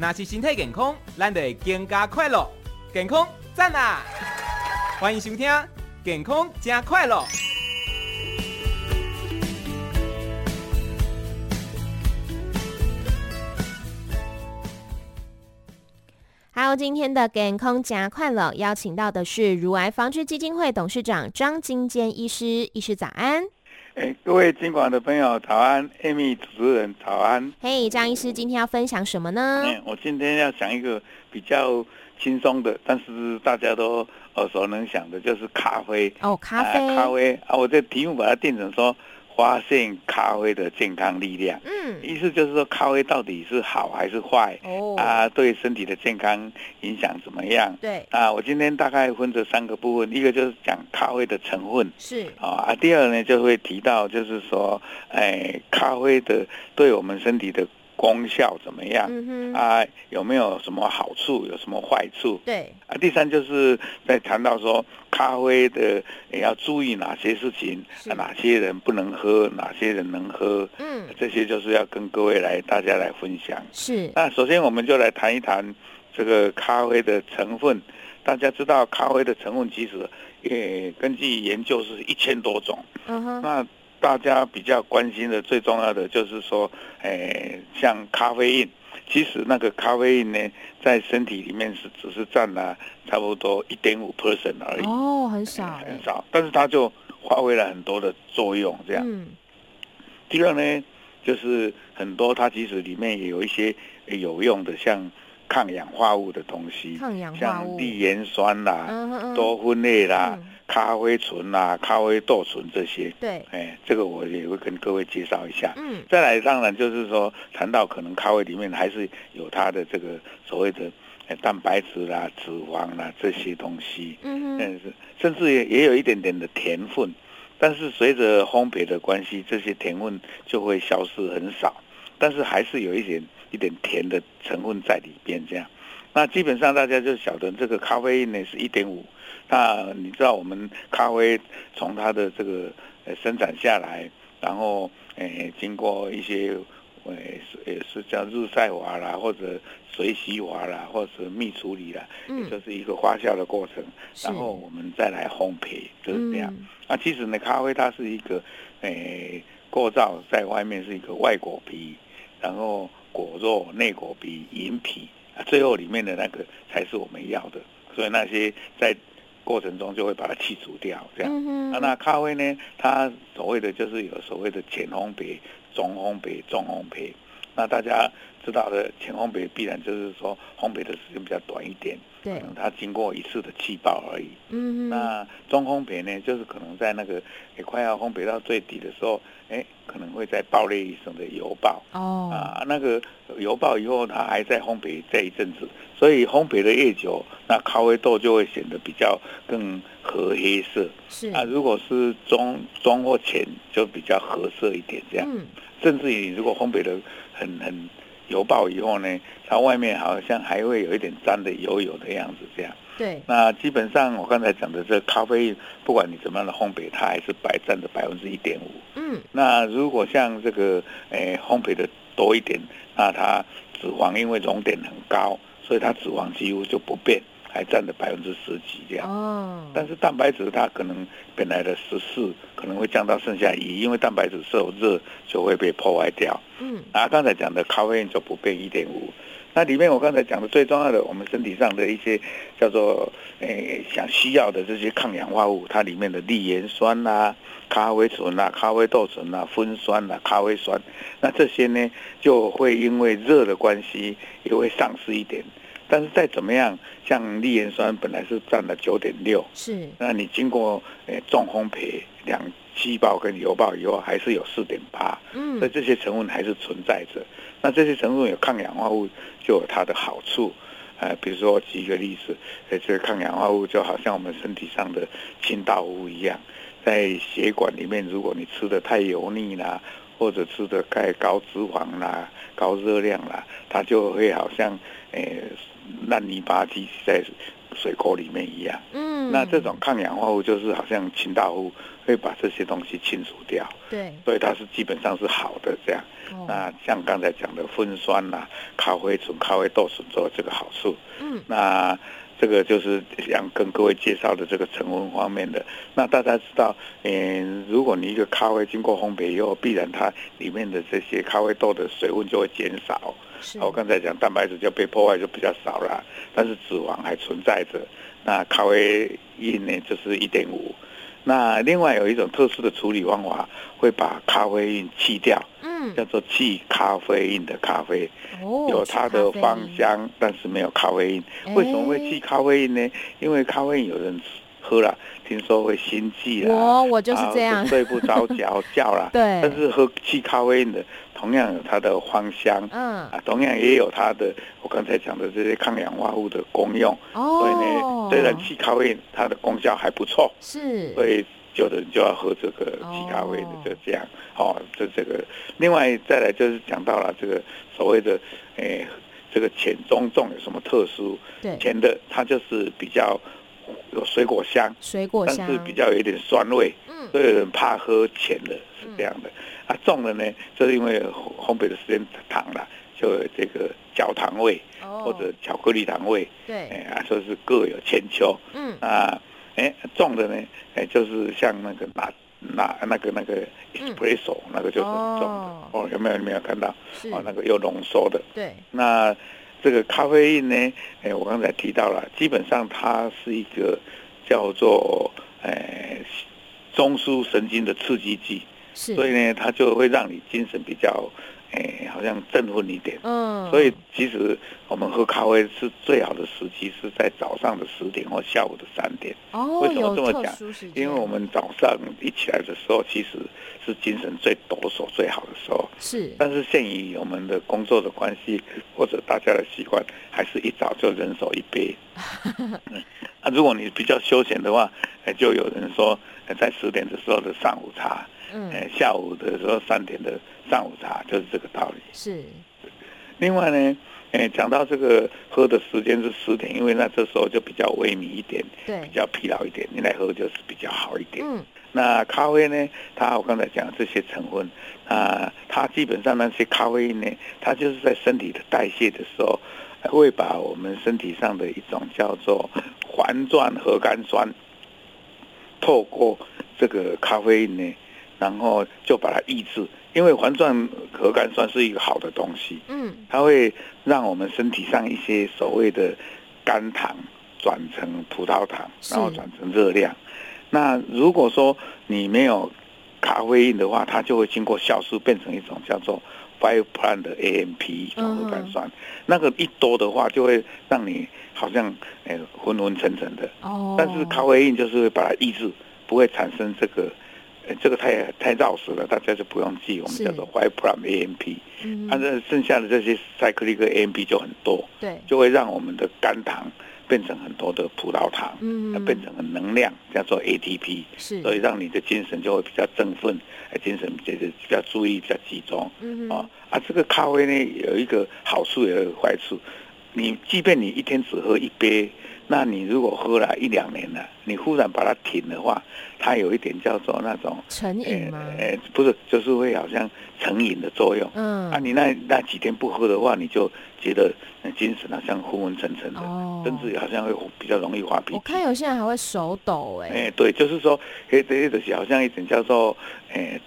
那是身体健康，咱就会更加快乐。健康赞啊！欢迎收听《健康加快乐》。还有今天的《健康加快乐》，邀请到的是乳癌防治基金会董事长张金坚医师，医师早安。哎，各位金广的朋友，早安，Amy 主持人早安。嘿，张医师，今天要分享什么呢？嗯，我今天要讲一个比较轻松的，但是大家都耳熟能详的，就是咖啡。哦，咖啡，啊、咖啡啊！我这题目把它定成说。发现咖啡的健康力量，嗯，意思就是说咖啡到底是好还是坏？哦，啊，对身体的健康影响怎么样？对，啊，我今天大概分这三个部分，一个就是讲咖啡的成分，是啊，第二呢就会提到就是说，哎，咖啡的对我们身体的。功效怎么样？嗯、啊，有没有什么好处？有什么坏处？对啊，第三就是在谈到说咖啡的也要注意哪些事情，啊，哪些人不能喝，哪些人能喝。嗯，这些就是要跟各位来大家来分享。是。那首先我们就来谈一谈这个咖啡的成分。大家知道咖啡的成分其实也根据研究是一千多种。嗯哼。那大家比较关心的最重要的就是说，诶，像咖啡因，其实那个咖啡因呢，在身体里面是只是占了差不多一点五 percent 而已。哦，很少，很少。但是它就发挥了很多的作用，这样。嗯。第二呢，就是很多它其实里面也有一些有用的，像抗氧化物的东西，抗氧化物，像地盐酸啦、嗯、多酚类啦。嗯咖啡醇啊，咖啡豆醇这些，对，哎，这个我也会跟各位介绍一下。嗯，再来，当然就是说，谈到可能咖啡里面还是有它的这个所谓的蛋白质啦、脂肪啦这些东西。嗯哼，但是甚至也也有一点点的甜分，但是随着烘焙的关系，这些甜分就会消失很少，但是还是有一点一点甜的成分在里边。这样，那基本上大家就晓得这个咖啡因呢是一点五。那你知道我们咖啡从它的这个呃生产下来，然后诶经过一些呃也是叫日晒法啦，或者水洗法啦，或者蜜处理啦，也就是一个发酵的过程，然后我们再来烘焙，就是这样。那其实呢，咖啡它是一个诶构造在外面是一个外果皮，然后果肉内果皮银皮，最后里面的那个才是我们要的。所以那些在过程中就会把它去除掉，这样。嗯、哼啊，那咖啡呢？它所谓的就是有所谓的浅烘焙、中烘焙、重烘焙。那大家知道的浅烘焙必然就是说烘焙的时间比较短一点，对，可能它经过一次的气爆而已。嗯哼。那中烘焙呢，就是可能在那个也快要烘焙到最底的时候，哎，可能会再爆裂一声的油爆。哦。啊，那个油爆以后，它还在烘焙这一阵子。所以烘焙的越久，那咖啡豆就会显得比较更褐黑色。是啊，如果是中中或浅，就比较褐色一点这样。嗯。甚至于如果烘焙的很很油爆以后呢，它外面好像还会有一点沾的油油的样子这样。对。那基本上我刚才讲的这咖啡，不管你怎么样的烘焙，它还是白占的百分之一点五。嗯。那如果像这个诶烘焙的多一点，那它脂肪因为熔点很高。所以它脂肪几乎就不变，还占了百分之十几这样。哦。但是蛋白质它可能本来的十四可能会降到剩下一，因为蛋白质受热就会被破坏掉。嗯。啊，刚才讲的咖啡因就不变一点五。那里面我刚才讲的最重要的，我们身体上的一些叫做诶想需要的这些抗氧化物，它里面的粒盐酸啊、咖啡醇啊、咖啡豆醇啊、酚酸啊、咖啡酸，那这些呢就会因为热的关系也会丧失一点。但是再怎么样，像利盐酸本来是占了九点六，是，那你经过诶重烘焙两气爆跟油爆以后，还是有四点八，嗯，所以这些成分还是存在着。那这些成分有抗氧化物，就有它的好处，呃，比如说我举一个例子，呃，这个抗氧化物就好像我们身体上的清道夫一样，在血管里面，如果你吃的太油腻啦，或者吃的太高脂肪啦、高热量啦，它就会好像诶。烂泥巴积在水沟里面一样，嗯，嗯，那这种抗氧化物就是好像清道夫会把这些东西清除掉，对，所以它是基本上是好的这样。哦、那像刚才讲的酚酸呐、啊、咖啡醇、咖啡豆醇做这个好处，嗯，那。这个就是想跟各位介绍的这个成分方面的。那大家知道，嗯，如果你一个咖啡经过烘焙以后，必然它里面的这些咖啡豆的水分就会减少。我刚才讲蛋白质就被破坏就比较少了，但是脂肪还存在着。那咖啡因呢，就是一点五。那另外有一种特殊的处理方法，会把咖啡因去掉，嗯，叫做去咖啡因的咖啡，哦，有它的芳香，但是没有咖啡因。为什么会去咖啡因呢？因为咖啡因有人喝了，听说会心悸啦，我我就是这样，睡不着觉觉啦，对，但是喝去咖啡因的。同样有它的芳香，嗯。啊，同样也有它的我刚才讲的这些抗氧化物的功用，哦，所以呢，虽然去咖啡因它的功效还不错，是，所以有的人就要喝这个其他味的，就这样，哦，这这个，另外再来就是讲到了这个所谓的，诶、欸，这个浅中重有什么特殊？对，浅的它就是比较有水果香，水果香，但是比较有一点酸味，嗯，所以有人怕喝浅的，是这样的。嗯它重的呢，就是因为烘焙的时间长了，就有这个焦糖味，oh. 或者巧克力糖味。对，哎啊，说是各有千秋。嗯啊，哎，重的呢，哎，就是像那个拿拿那个那个 espresso，嗯、那个就是很重的。Oh. 哦，有没有有没有看到？哦，那个又浓缩的。对。那这个咖啡因呢？哎，我刚才提到了，基本上它是一个叫做哎中枢神经的刺激剂。所以呢，它就会让你精神比较，哎，好像振奋一点。嗯。所以其实我们喝咖啡是最好的时机是在早上的十点或下午的三点。哦。为什么这么讲？因为我们早上一起来的时候，其实是精神最抖擞、最好的时候。是。但是限于我们的工作的关系，或者大家的习惯，还是一早就人手一杯。嗯。那如果你比较休闲的话，哎，就有人说，在十点的时候的上午茶。嗯，下午的时候三点的上午茶就是这个道理。是。另外呢，哎，讲到这个喝的时间是十点，因为那这时候就比较萎靡一点，对，比较疲劳一点，你来喝就是比较好一点。嗯。那咖啡呢？它我刚才讲的这些成分啊，它基本上那些咖啡因呢，它就是在身体的代谢的时候，会把我们身体上的一种叫做环状核苷酸，透过这个咖啡因呢。然后就把它抑制，因为环状核苷酸是一个好的东西，嗯，它会让我们身体上一些所谓的肝糖转成葡萄糖，然后转成热量。那如果说你没有咖啡因的话，它就会经过酵素变成一种叫做 five plant 的 AMP 核苷酸，那个一多的话就会让你好像诶昏昏沉沉的。哦，但是咖啡因就是会把它抑制，不会产生这个。这个太太绕舌了，大家就不用记。我们叫做 five prime AMP，反正剩下的这些 cyclic AMP 就很多，对，就会让我们的肝糖变成很多的葡萄糖，嗯，变成了能量，叫做 ATP，是，所以让你的精神就会比较振奋，精神就是比较注意、比较集中，嗯啊，啊，这个咖啡呢有一个好处，也有坏处，你即便你一天只喝一杯。那你如果喝了一两年了，你忽然把它停的话，它有一点叫做那种成瘾吗？呃、不是，就是会好像成瘾的作用。嗯，啊，你那那几天不喝的话，你就觉得精神好像昏昏沉沉的，哦、甚至好像会比较容易发脾气。我看有些人还会手抖、欸，哎，哎，对，就是说，哎，这个是好像一种叫做，哎、欸，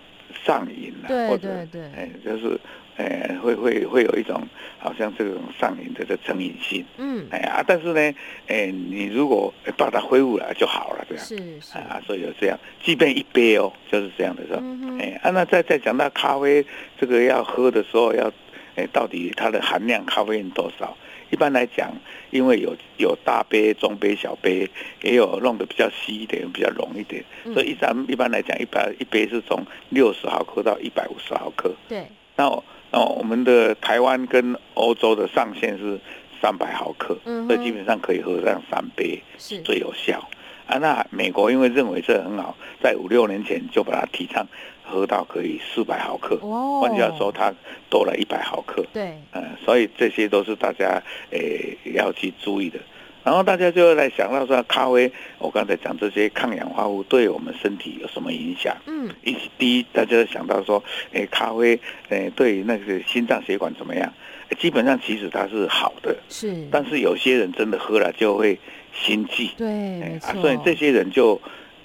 上瘾了，对或者对对，哎、欸，就是。哎、欸，会会会有一种好像这种上瘾的这成瘾性，嗯，哎呀，但是呢，哎、欸，你如果把它恢复了就好了，这样是是啊，所以有这样，即便一杯哦，就是这样的时候？哎、那再再讲到咖啡这个要喝的时候要，哎、欸，到底它的含量咖啡因多少？一般来讲，因为有有大杯、中杯、小杯，也有弄得比较稀一点，比较浓一点，嗯、所以一般一般来讲，一般一杯是从六十毫克到一百五十毫克，对，那我。哦，我们的台湾跟欧洲的上限是三百毫克，所以基本上可以喝上三杯，是最有效。啊，那美国因为认为这很好，在五六年前就把它提倡喝到可以四百毫克，哦，换句话说，它多了一百毫克。对，嗯，所以这些都是大家诶、欸、要去注意的。然后大家就会来想到说，咖啡，我刚才讲这些抗氧化物对我们身体有什么影响？嗯，一第一，大家想到说，哎，咖啡，哎，对那个心脏血管怎么样？基本上其实它是好的，是。但是有些人真的喝了就会心悸，对。啊，所以这些人就，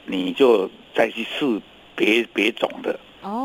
你就再去试别别种的。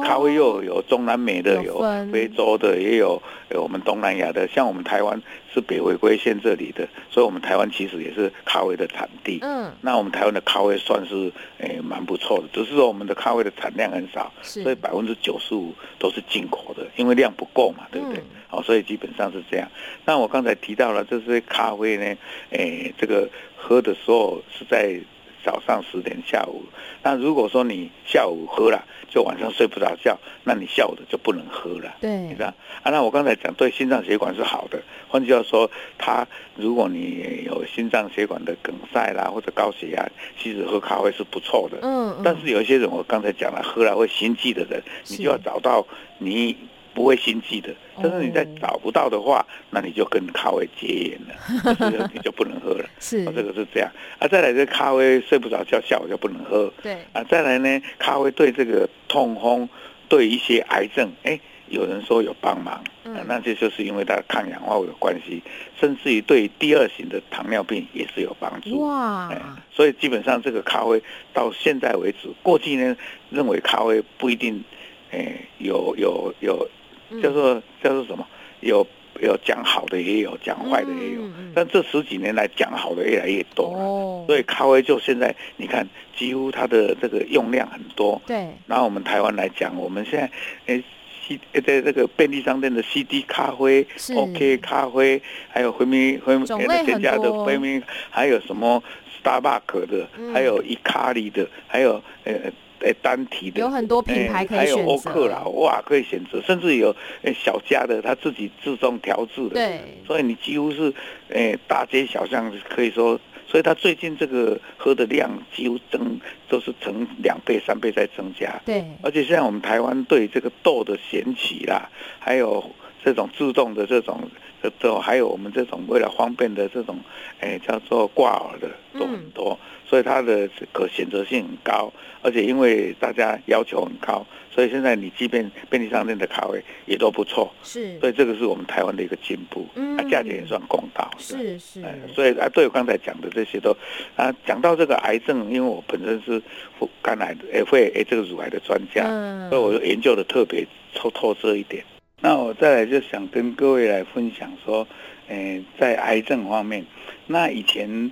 咖啡又有中南美的，有非洲的，也有有我们东南亚的。像我们台湾是北回归线这里的，所以我们台湾其实也是咖啡的产地。嗯，那我们台湾的咖啡算是诶蛮不错的，只是说我们的咖啡的产量很少，所以百分之九十五都是进口的，因为量不够嘛，对不对？好，所以基本上是这样。那我刚才提到了，这些咖啡呢，诶，这个喝的时候是在。早上十点，下午。那如果说你下午喝了，就晚上睡不着觉，那你下午的就不能喝了。对，你知道啊？那我刚才讲对心脏血管是好的。换句话说，它如果你有心脏血管的梗塞啦，或者高血压，其实喝咖啡是不错的。嗯。但是有一些人，我刚才讲了，喝了会心悸的人，你就要找到你。不会心悸的，但是你再找不到的话，哦、那你就跟咖啡结缘了，就是你就不能喝了。是，这个是这样。啊，再来这咖啡睡不着觉，下午就不能喝。对。啊，再来呢，咖啡对这个痛风，对一些癌症，哎，有人说有帮忙，嗯、啊，那这就是因为它抗氧化物有关系，甚至于对第二型的糖尿病也是有帮助。哇。所以基本上这个咖啡到现在为止，过去呢认为咖啡不一定，哎，有有有。有叫做叫做什么？有有讲好的，也有讲坏的，也有。但这十几年来讲好的越来越多了，所以咖啡就现在你看，几乎它的这个用量很多。对。拿我们台湾来讲，我们现在诶，C 在这个便利商店的 CD 咖啡、OK 咖啡，还有回民回民全家的回民，还有什么 Starbucks 的，还有伊卡里的，还有呃。哎，单体的有很多品牌可以选择，还有欧克啦哇，可以选择，甚至有小家的，他自己自动调制的，对，所以你几乎是诶大街小巷可以说，所以他最近这个喝的量几乎增都是成两倍三倍在增加，对，而且现在我们台湾对这个豆的选取啦，还有这种自动的这种。这还有我们这种为了方便的这种，哎，叫做挂耳的都很多，嗯、所以它的可选择性很高，而且因为大家要求很高，所以现在你即便便利商店的卡位也都不错。是，所以这个是我们台湾的一个进步，嗯，啊，价钱也算公道。是是，是，所以啊，对我刚才讲的这些都啊，讲到这个癌症，因为我本身是肝癌的，也会哎这个乳癌的专家，嗯，所以我就研究的特别透透彻一点。那我再来就想跟各位来分享说，诶，在癌症方面，那以前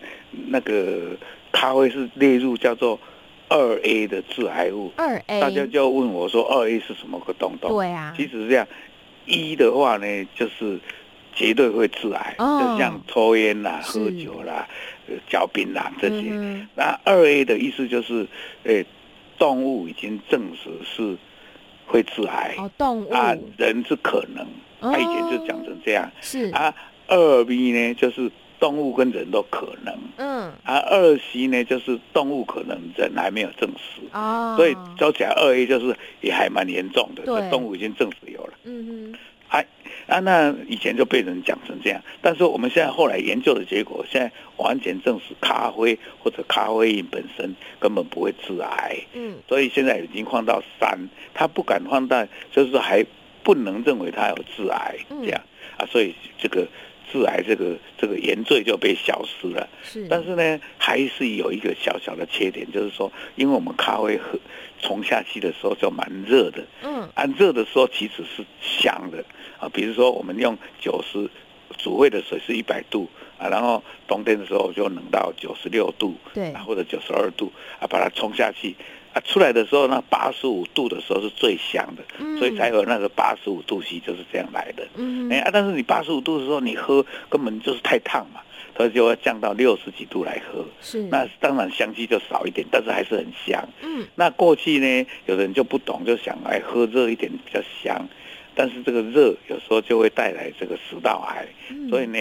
那个咖啡是列入叫做二 A 的致癌物，二 A，大家就问我说二 A 是什么个东东？对啊，其实是这样，一的话呢就是绝对会致癌，哦、就像抽烟啦、喝酒啦、嚼槟榔这些。嗯、那二 A 的意思就是，诶，动物已经证实是。会致癌。哦，动物。啊，人是可能，他以前就讲成这样，是。啊。二 B 呢，就是动物跟人都可能，嗯，啊，二 C 呢，就是动物可能，人还没有证实，哦，所以说起来二 A 就是也还蛮严重的，对，动物已经证实有了，嗯嗯。哎，啊，那以前就被人讲成这样，但是我们现在后来研究的结果，现在完全证实咖啡或者咖啡因本身根本不会致癌。嗯，所以现在已经放到三，他不敢放到，就是还不能认为它有致癌这样啊，所以这个致癌这个这个原罪就被消失了。是，但是呢，还是有一个小小的缺点，就是说，因为我们咖啡喝冲下去的时候就蛮热的，嗯，按热的时候其实是香的。啊，比如说我们用九十煮沸的水是一百度啊，然后冬天的时候就冷到九十六度，对，或者九十二度啊，把它冲下去啊，出来的时候那八十五度的时候是最香的，嗯、所以才有那个八十五度 C 就是这样来的。嗯，哎啊，但是你八十五度的时候你喝根本就是太烫嘛，所以就要降到六十几度来喝。是，那当然香气就少一点，但是还是很香。嗯，那过去呢，有人就不懂，就想哎喝热一点比较香。但是这个热有时候就会带来这个食道癌，所以呢，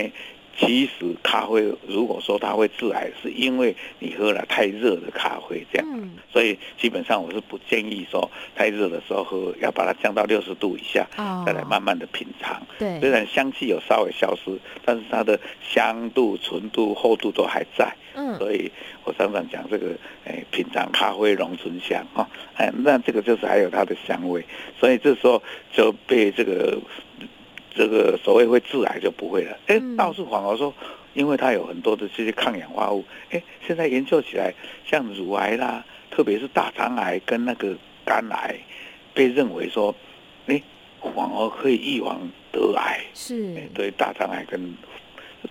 其实咖啡如果说它会致癌，是因为你喝了太热的咖啡这样。嗯、所以基本上我是不建议说太热的时候喝，要把它降到六十度以下，哦、再来慢慢的品尝。对，虽然香气有稍微消失，但是它的香度、纯度、厚度都还在。嗯，所以我常常讲这个，哎，品尝咖啡浓醇香哈，哎，那这个就是还有它的香味，所以这时候就被这个。这个所谓会致癌就不会了。哎，倒是反而说，因为它有很多的这些抗氧化物。哎，现在研究起来，像乳癌啦，特别是大肠癌跟那个肝癌，被认为说，哎，反而可以预防得癌。是。对大肠癌跟，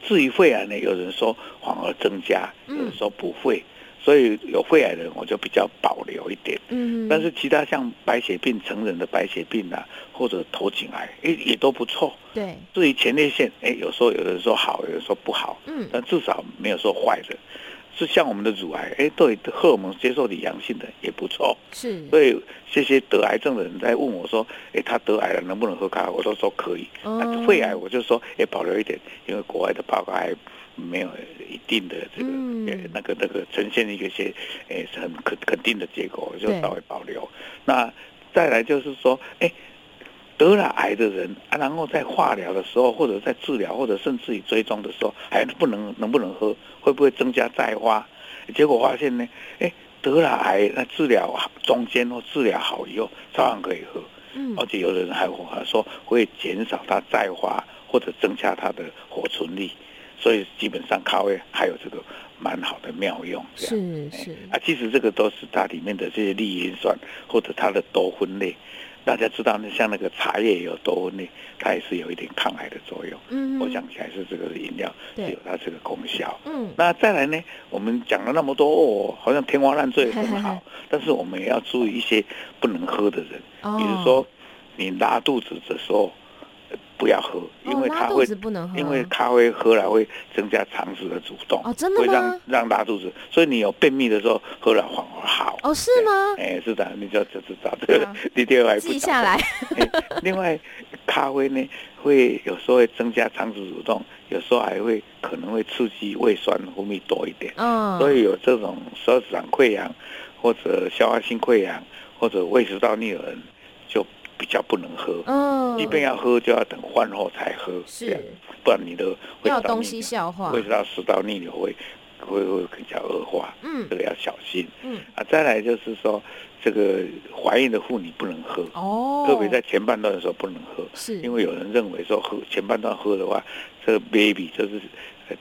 至于肺癌呢，有人说反而增加，有人说不会。嗯所以有肺癌的人，我就比较保留一点。嗯，但是其他像白血病、成人的白血病啊，或者头颈癌，哎，也都不错。对。至于前列腺，哎，有时候有人说好，有人说不好。嗯。但至少没有说坏的。是像我们的乳癌，哎，对荷尔蒙接受的阳性的也不错。是。所以这些得癌症的人在问我说，哎，他得癌了能不能喝咖啡？我都说可以。哦。那肺癌我就说，哎，保留一点，因为国外的报告还。没有一定的这个，呃，那个那个呈现一个些，诶，是很肯肯定的结果，就稍微保留。那再来就是说，哎，得了癌的人啊，然后在化疗的时候，或者在治疗，或者甚至于追踪的时候，还不能能不能喝？会不会增加再发？结果发现呢，哎，得了癌，那治疗中间或治疗好以后，照样可以喝。嗯，而且有的人还还说会减少它再发，或者增加它的活存率。所以基本上咖啡还有这个蛮好的妙用，这样是是啊，其实这个都是它里面的这些利盐酸或者它的多酚类，大家知道那像那个茶叶有多酚类，它也是有一点抗癌的作用。嗯，我想起来是这个饮料是有它这个功效。嗯，那再来呢，我们讲了那么多哦，好像天花乱坠很好，嘿 嘿但是我们也要注意一些不能喝的人，哦、比如说你拉肚子的时候。不要喝，因为它会，因为咖啡喝了会增加肠子的蠕动，哦，真的？会让让拉肚子，所以你有便秘的时候喝了反而好。哦，是吗？哎，是的，你就就知道这个，你第二还记下来。另外，咖啡呢会有时候会增加肠子蠕动，有时候还会可能会刺激胃酸分泌多一点。嗯，所以有这种十二指肠溃疡或者消化性溃疡或者胃食道逆流人就。比较不能喝，嗯，一边要喝就要等饭后才喝，是，不然你的会有东西消化，会到食道逆流会会会比较恶化，嗯，这个要小心，嗯。啊，再来就是说，这个怀孕的妇女不能喝，哦，特别在前半段的时候不能喝，是。因为有人认为说喝前半段喝的话，这个 baby 就是。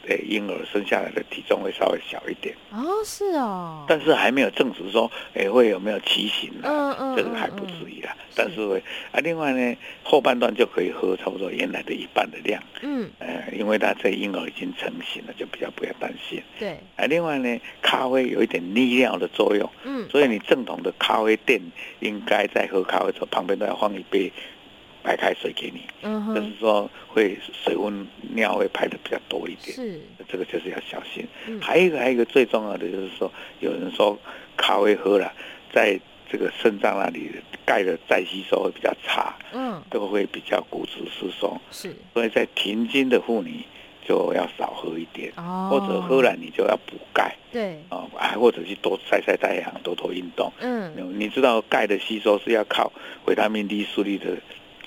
对，婴儿生下来的体重会稍微小一点哦，是哦，但是还没有证实说，哎，会有没有畸形呢？嗯嗯，这个还不至于啊。但是会啊，另外呢，后半段就可以喝差不多原来的一半的量。嗯，呃，因为他这婴儿已经成型了，就比较不要担心。对，啊，另外呢，咖啡有一点利尿的作用。嗯，所以你正统的咖啡店应该在喝咖啡的时候旁边都要放一杯。白开水给你，嗯，就是说会水温尿会排的比较多一点，是，这个就是要小心。嗯、还有一个，还有一个最重要的就是说，有人说咖啡喝了，在这个肾脏那里钙的再吸收会比较差，嗯，都会比较骨质疏松，是，所以在停经的妇女就要少喝一点，哦，或者喝了你就要补钙，对，啊，还或者去多晒晒太阳，多多运动，嗯，你知道钙的吸收是要靠维他命 D 树立的。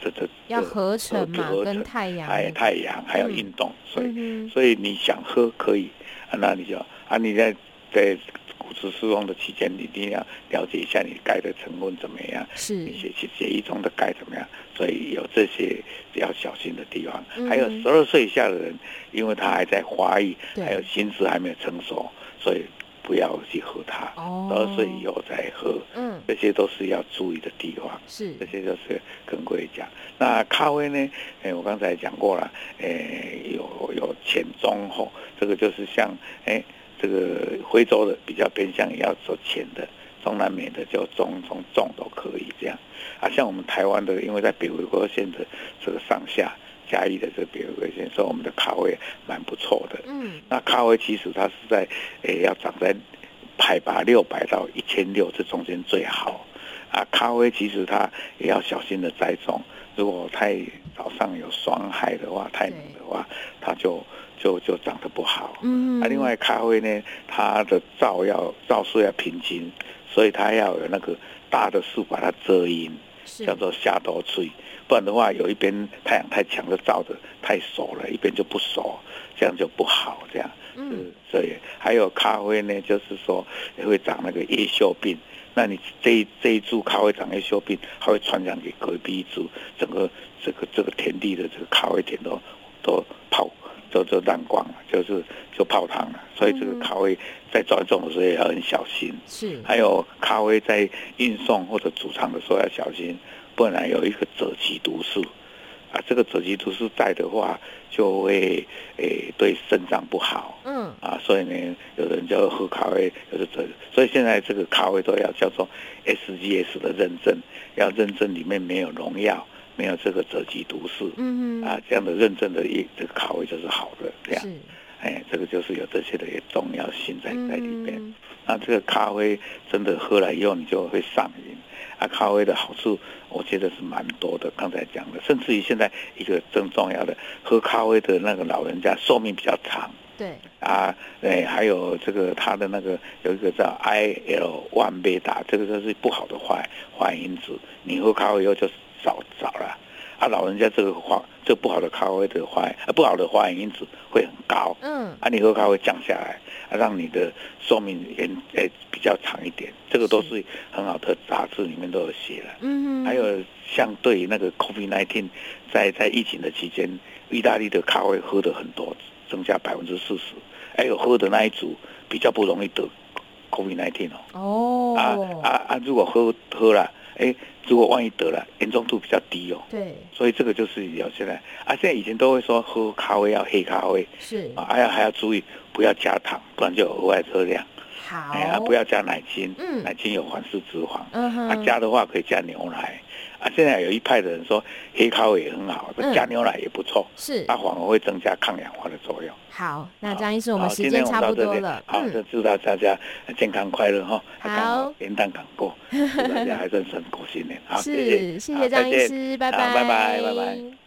这这要合成嘛，合成跟太阳，还有太阳，还有运动，嗯、所以、嗯、所以你想喝可以，啊，那你就啊，你在在骨质疏松的期间，你一定要了解一下你钙的成分怎么样，是你血血血液中的钙怎么样，所以有这些要小心的地方。嗯、还有十二岁以下的人，因为他还在发育，还有心智还没有成熟，所以。不要去喝它，十二岁以后再喝，嗯，这些都是要注意的地方。是，这些就是跟各位讲。那咖啡呢？哎，我刚才讲过了，哎，有有浅中厚，这个就是像哎，这个非洲的比较偏向要做浅的，中南美的就中中重都可以这样。啊，像我们台湾的，因为在北回归线的这个上下。嘉义的这边有个线，说我们的咖啡蛮不错的。嗯，那咖啡其实它是在，诶、欸，要长在海拔六百到一千六这中间最好。啊，咖啡其实它也要小心的栽种，如果太早上有霜害的话，太冷的话，它就就就长得不好。嗯，啊，另外咖啡呢，它的照要照数要平均，所以它要有那个大的树把它遮阴，叫做下多翠，不然的话有一边太阳太强就照着太熟了，一边就不熟，这样就不好。这样，嗯，所以还有咖啡呢，就是说也会长那个叶锈病。那你这一这一株咖啡长叶锈病，它会传染给隔壁一株，整个这个这个田地的这个咖啡田都都泡，都都烂光了，就是就泡汤了。所以这个咖啡在栽种的时候也要很小心。是。还有咖啡在运送或者储藏的时候要小心，不然有一个赭曲毒素。啊，这个赭曲毒素在的话，就会诶、欸、对肾脏不好。嗯。啊，所以呢，有人就喝咖啡，有的这，所以现在这个咖啡都要叫做 SGS 的认证，要认证里面没有农药，没有这个折戟毒素。嗯嗯。啊，这样的认证的一这个咖啡就是好的，这样。是。哎，这个就是有这些的重要性在在里面。嗯。那这个咖啡真的喝了以后，你就会上瘾。啊，咖啡的好处，我觉得是蛮多的。刚才讲的，甚至于现在一个更重要的，喝咖啡的那个老人家寿命比较长。对。啊，对，还有这个他的那个有一个叫 IL one beta，这个就是不好的坏坏因子。你喝咖啡以后就少少了。啊，老人家这个坏，这个不好的咖啡的坏，啊，不好的坏因子会很高。嗯。啊，你喝咖啡降下来。让你的寿命延诶比较长一点，这个都是很好的杂志里面都有写了。嗯，还有像对于那个 COVID-19，在在疫情的期间，意大利的咖啡喝的很多，增加百分之四十。还有喝的那一组比较不容易得 COVID-19 哦。哦。啊啊啊！如果喝喝了，哎。如果万一得了，严重度比较低哦。对，所以这个就是有现在啊，现在以前都会说喝咖啡要黑咖啡，是啊，还要还要注意不要加糖，不然就有额外热量。好，哎呀，不要加奶精，嗯，奶精有反式脂肪。啊，加的话可以加牛奶。啊，现在有一派的人说黑咖啡也很好，加牛奶也不错。是，它反而会增加抗氧化的作用。好，那张医师，我们时间差不多了。好，就祝大家健康快乐哈。好，元旦刚过，祝大家还算是过新年。好，谢谢，谢谢张医师，拜拜，拜拜，拜拜。